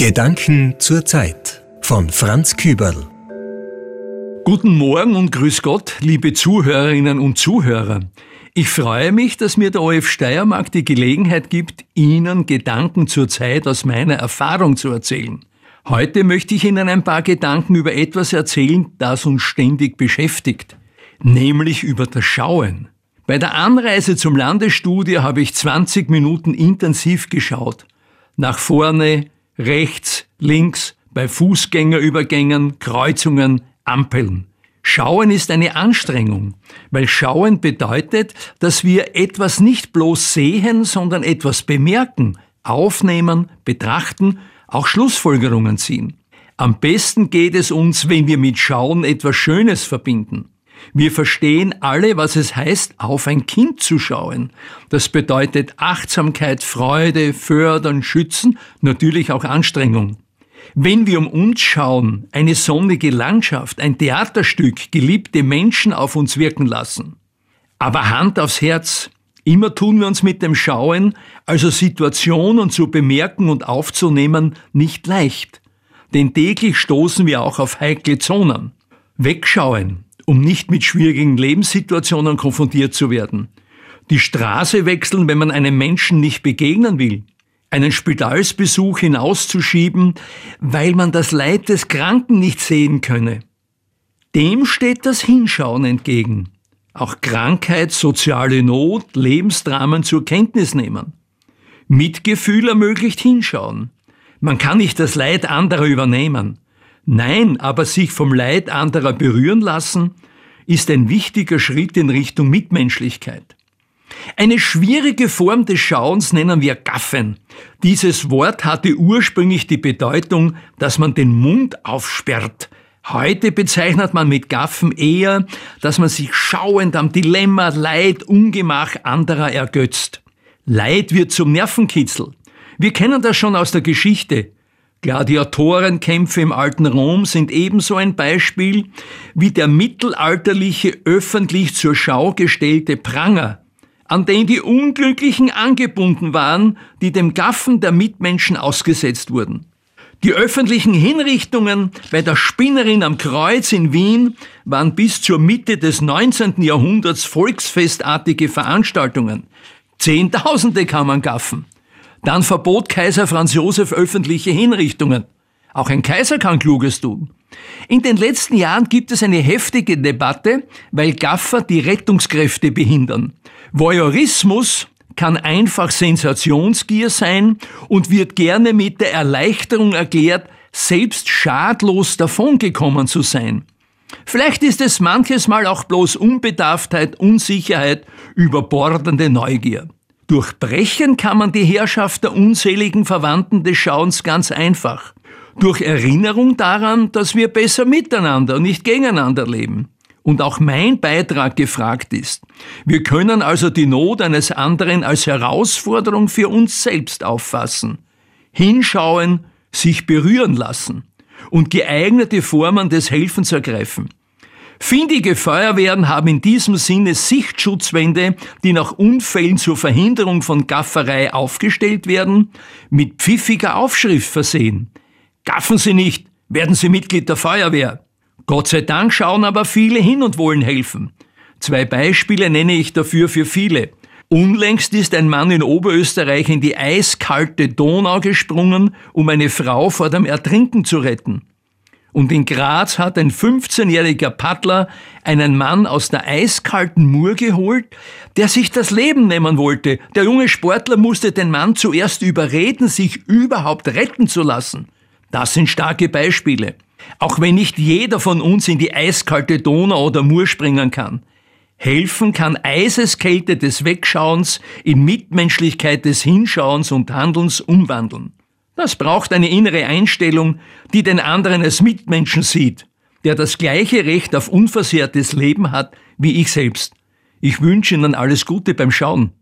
Gedanken zur Zeit von Franz Küberl. Guten Morgen und grüß Gott, liebe Zuhörerinnen und Zuhörer. Ich freue mich, dass mir der OF Steiermark die Gelegenheit gibt, Ihnen Gedanken zur Zeit aus meiner Erfahrung zu erzählen. Heute möchte ich Ihnen ein paar Gedanken über etwas erzählen, das uns ständig beschäftigt, nämlich über das Schauen. Bei der Anreise zum Landesstudio habe ich 20 Minuten intensiv geschaut. Nach vorne, rechts, links, bei Fußgängerübergängen, Kreuzungen, Ampeln. Schauen ist eine Anstrengung, weil Schauen bedeutet, dass wir etwas nicht bloß sehen, sondern etwas bemerken, aufnehmen, betrachten, auch Schlussfolgerungen ziehen. Am besten geht es uns, wenn wir mit Schauen etwas Schönes verbinden. Wir verstehen alle, was es heißt, auf ein Kind zu schauen. Das bedeutet Achtsamkeit, Freude, fördern, schützen, natürlich auch Anstrengung. Wenn wir um uns schauen, eine sonnige Landschaft, ein Theaterstück, geliebte Menschen auf uns wirken lassen. Aber Hand aufs Herz, immer tun wir uns mit dem Schauen, also Situationen zu bemerken und aufzunehmen, nicht leicht. Denn täglich stoßen wir auch auf heikle Zonen. Wegschauen, um nicht mit schwierigen Lebenssituationen konfrontiert zu werden. Die Straße wechseln, wenn man einem Menschen nicht begegnen will. Einen Spitalsbesuch hinauszuschieben, weil man das Leid des Kranken nicht sehen könne. Dem steht das Hinschauen entgegen. Auch Krankheit, soziale Not, Lebensdramen zur Kenntnis nehmen. Mitgefühl ermöglicht Hinschauen. Man kann nicht das Leid anderer übernehmen. Nein, aber sich vom Leid anderer berühren lassen, ist ein wichtiger Schritt in Richtung Mitmenschlichkeit. Eine schwierige Form des Schauens nennen wir Gaffen. Dieses Wort hatte ursprünglich die Bedeutung, dass man den Mund aufsperrt. Heute bezeichnet man mit Gaffen eher, dass man sich schauend am Dilemma, Leid, Ungemach anderer ergötzt. Leid wird zum Nervenkitzel. Wir kennen das schon aus der Geschichte. Gladiatorenkämpfe im alten Rom sind ebenso ein Beispiel wie der mittelalterliche öffentlich zur Schau gestellte Pranger, an den die Unglücklichen angebunden waren, die dem Gaffen der Mitmenschen ausgesetzt wurden. Die öffentlichen Hinrichtungen bei der Spinnerin am Kreuz in Wien waren bis zur Mitte des 19. Jahrhunderts volksfestartige Veranstaltungen. Zehntausende kann man gaffen. Dann verbot Kaiser Franz Josef öffentliche Hinrichtungen. Auch ein Kaiser kann Kluges tun. In den letzten Jahren gibt es eine heftige Debatte, weil Gaffer die Rettungskräfte behindern. Voyeurismus kann einfach Sensationsgier sein und wird gerne mit der Erleichterung erklärt, selbst schadlos davongekommen zu sein. Vielleicht ist es manches Mal auch bloß Unbedarftheit, Unsicherheit, überbordende Neugier. Durchbrechen kann man die Herrschaft der unzähligen Verwandten des Schauens ganz einfach. Durch Erinnerung daran, dass wir besser miteinander und nicht gegeneinander leben. Und auch mein Beitrag gefragt ist. Wir können also die Not eines anderen als Herausforderung für uns selbst auffassen. Hinschauen, sich berühren lassen und geeignete Formen des Helfens ergreifen. Findige Feuerwehren haben in diesem Sinne Sichtschutzwände, die nach Unfällen zur Verhinderung von Gafferei aufgestellt werden, mit pfiffiger Aufschrift versehen. Gaffen Sie nicht, werden Sie Mitglied der Feuerwehr. Gott sei Dank schauen aber viele hin und wollen helfen. Zwei Beispiele nenne ich dafür für viele. Unlängst ist ein Mann in Oberösterreich in die eiskalte Donau gesprungen, um eine Frau vor dem Ertrinken zu retten. Und in Graz hat ein 15-jähriger Paddler einen Mann aus der eiskalten Mur geholt, der sich das Leben nehmen wollte. Der junge Sportler musste den Mann zuerst überreden, sich überhaupt retten zu lassen. Das sind starke Beispiele. Auch wenn nicht jeder von uns in die eiskalte Donau oder Mur springen kann. Helfen kann Eiseskälte des Wegschauens in Mitmenschlichkeit des Hinschauens und Handelns umwandeln. Das braucht eine innere Einstellung, die den anderen als Mitmenschen sieht, der das gleiche Recht auf unversehrtes Leben hat wie ich selbst. Ich wünsche Ihnen alles Gute beim Schauen.